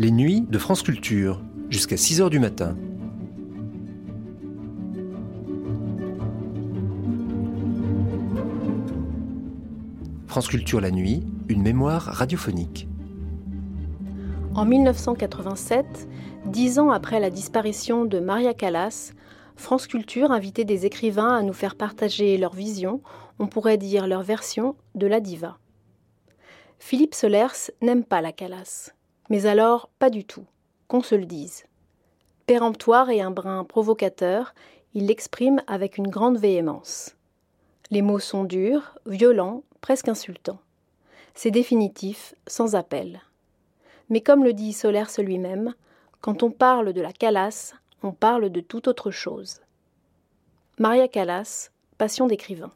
Les nuits de France Culture, jusqu'à 6h du matin. France Culture la nuit, une mémoire radiophonique. En 1987, dix ans après la disparition de Maria Callas, France Culture invitait des écrivains à nous faire partager leur vision, on pourrait dire leur version, de la diva. Philippe Solers n'aime pas la Callas. Mais alors, pas du tout, qu'on se le dise. Péremptoire et un brin provocateur, il l'exprime avec une grande véhémence. Les mots sont durs, violents, presque insultants. C'est définitif, sans appel. Mais comme le dit Solers lui-même, quand on parle de la Calas, on parle de toute autre chose. Maria Callas, Passion d'écrivain.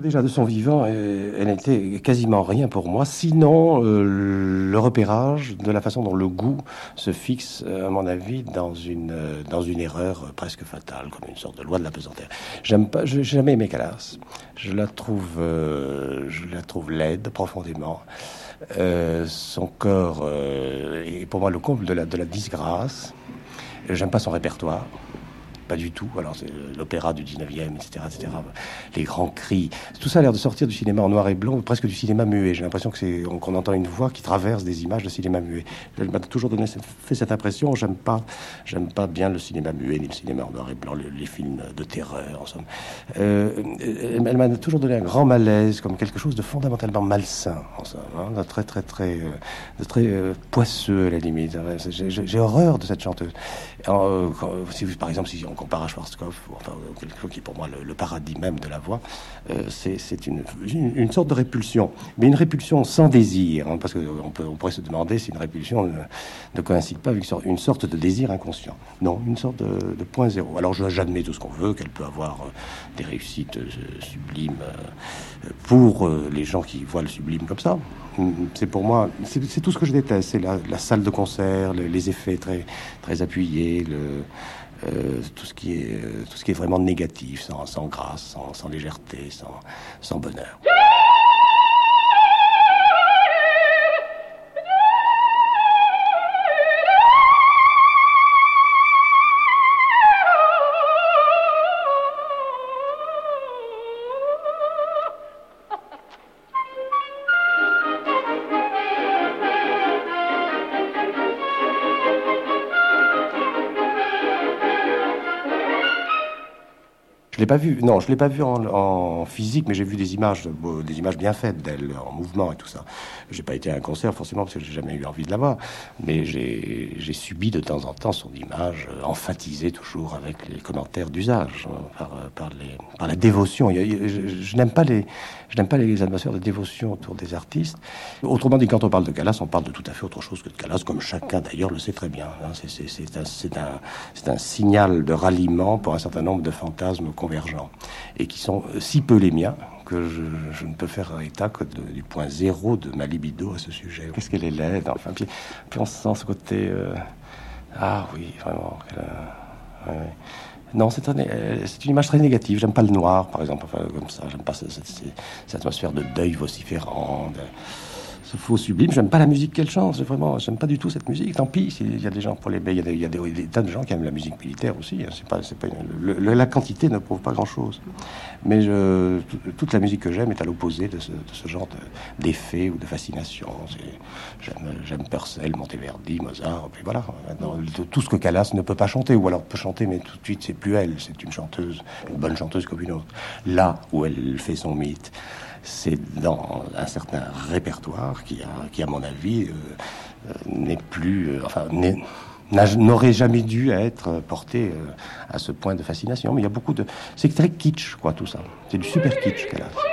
Déjà de son vivant, elle n'était quasiment rien pour moi, sinon euh, le repérage de la façon dont le goût se fixe, à mon avis, dans une, euh, dans une erreur presque fatale, comme une sorte de loi de la pesanteur. J'aime pas, j'ai jamais aimé Calas. Je la trouve, euh, je la trouve laide profondément. Euh, son corps euh, est pour moi le comble de la, de la disgrâce. J'aime pas son répertoire pas du tout. Alors, c'est l'opéra du 19e, etc., etc. Les grands cris. Tout ça a l'air de sortir du cinéma en noir et blanc, presque du cinéma muet. J'ai l'impression que c'est, qu'on entend une voix qui traverse des images de cinéma muet. Elle m'a toujours donné, fait cette impression. J'aime pas, j'aime pas bien le cinéma muet, ni le cinéma en noir et blanc, les, films de terreur, en somme. Euh, elle, m'a toujours donné un grand malaise, comme quelque chose de fondamentalement malsain, en somme. Hein, de très, très, très, euh, de très euh, poisseux, à la limite. J'ai horreur de cette chanteuse. Euh, par exemple, si on compare à Schwarzkopf, enfin, quelque chose qui est pour moi le, paradis même de la voix, euh, c'est une, sorte de répulsion, mais une répulsion sans désir, hein, parce qu'on peut, on pourrait se demander si une répulsion ne, coïncide pas avec une sorte de désir inconscient. Non, une sorte de, point zéro. Alors j'admets tout ce qu'on veut, qu'elle peut avoir euh, des réussites euh, sublimes pour les gens qui voient le sublime comme ça. C'est pour moi, c'est tout ce que je déteste, c'est la, salle de concert, les, effets très, très appuyés, le, euh, tout, ce qui est, euh, tout ce qui est vraiment négatif, sans, sans grâce, sans, sans légèreté, sans, sans bonheur. L'ai pas vu. Non, je l'ai pas vu en, physique, mais j'ai vu des images, des images bien faites d'elle en mouvement et tout ça. J'ai pas été à un concert forcément parce que j'ai jamais eu envie de la voir, mais j'ai subi de temps en temps son image euh, emphatisée toujours avec les commentaires d'usage par, euh, par, la dévotion. Je, n'aime pas les, je atmosphères de dévotion autour des artistes. Autrement dit, quand on parle de Calas, on parle de tout à fait autre chose que de Calas, comme chacun d'ailleurs le sait très bien. Hein. C'est un, signal de ralliement pour un certain nombre de fantasmes et qui sont si peu les miens que je, ne peux faire état que du point zéro de ma libido à ce sujet. Qu'est-ce qu'elle est laide, enfin, puis, puis, on sent ce côté... Euh, ah oui, vraiment. Euh, non, c'est une image très négative. J'aime pas le noir, par exemple, comme ça. J'aime pas cette, cette, atmosphère de deuil vociférant. De, faux sublime. J'aime pas la musique qu'elle chante, vraiment, j'aime pas du tout cette musique. Tant pis, il y a des gens pour les il y a, des, y a des, tas de gens qui aiment la musique militaire aussi. Hein. C'est pas, pas la quantité ne prouve pas grand chose. Mais je, toute la musique que j'aime est à l'opposé de ce, genre d'effet ou de fascination. J'aime, j'aime Purcell, Monteverdi, Mozart, et voilà. tout ce que Callas ne peut pas chanter, ou alors peut chanter, mais tout de suite c'est plus elle. C'est une chanteuse, une bonne chanteuse comme une autre. Là où elle fait son mythe c'est dans un certain répertoire qui, qui à mon avis, euh, euh, n'est plus, euh, enfin, n'aurait jamais dû être porté à ce point de fascination. Mais il y a beaucoup de, c'est très kitsch, quoi, tout ça. C'est du super kitsch qu'elle a.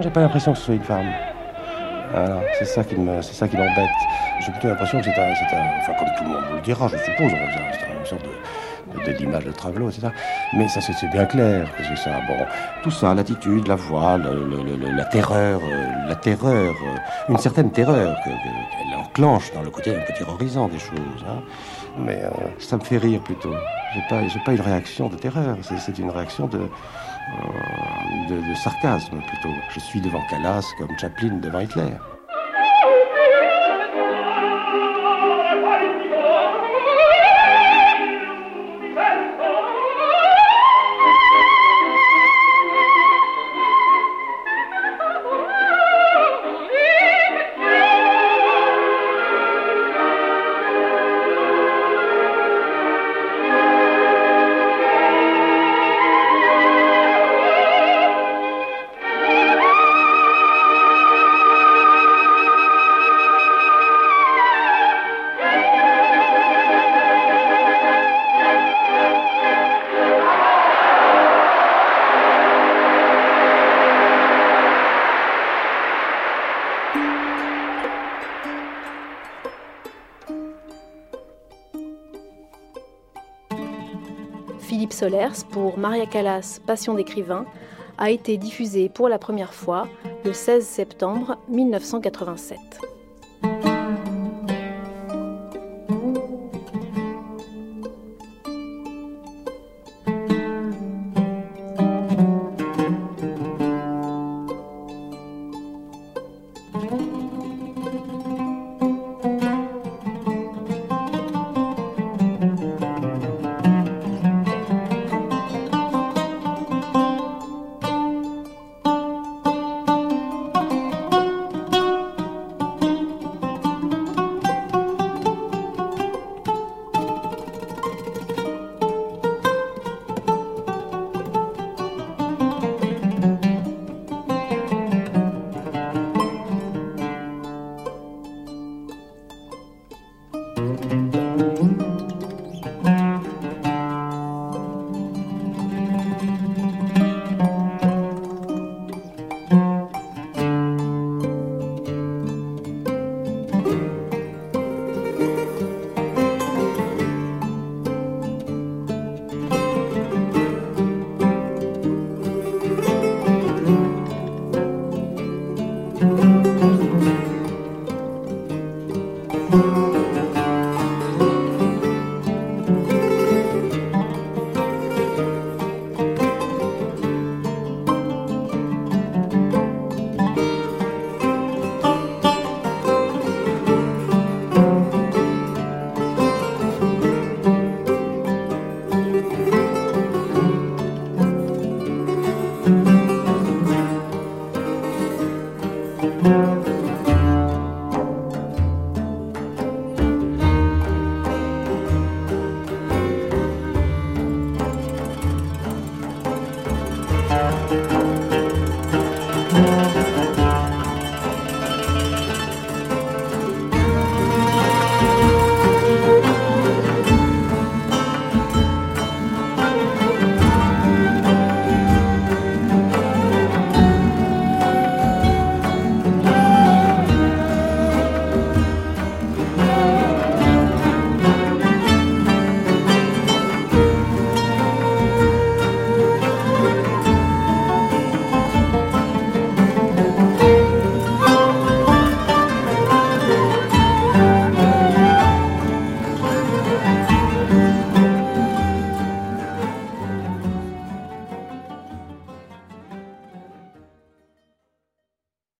J'ai pas l'impression que ce soit une femme. Voilà, c'est ça qui me, c'est ça qui m'embête. J'ai plutôt l'impression que c'est un, c'est un, enfin comme tout le monde vous le dira, je suppose, c'est une sorte de, de, d'image de travelo, etc. Mais ça c'est, bien clair que c'est ça. Bon, tout ça, l'attitude, la voix, le, le, le, la terreur, euh, la terreur, euh, une certaine terreur que, qu'elle enclenche dans le côté un peu terrorisant des choses. Hein. Mais euh, ça me fait rire plutôt. J'ai pas, j'ai pas une réaction de terreur. C'est, c'est une réaction de de, de, sarcasme plutôt. Je suis devant Calas comme Chaplin devant Hitler. Solers pour Maria Callas Passion d'écrivain a été diffusé pour la première fois le 16 septembre 1987. Música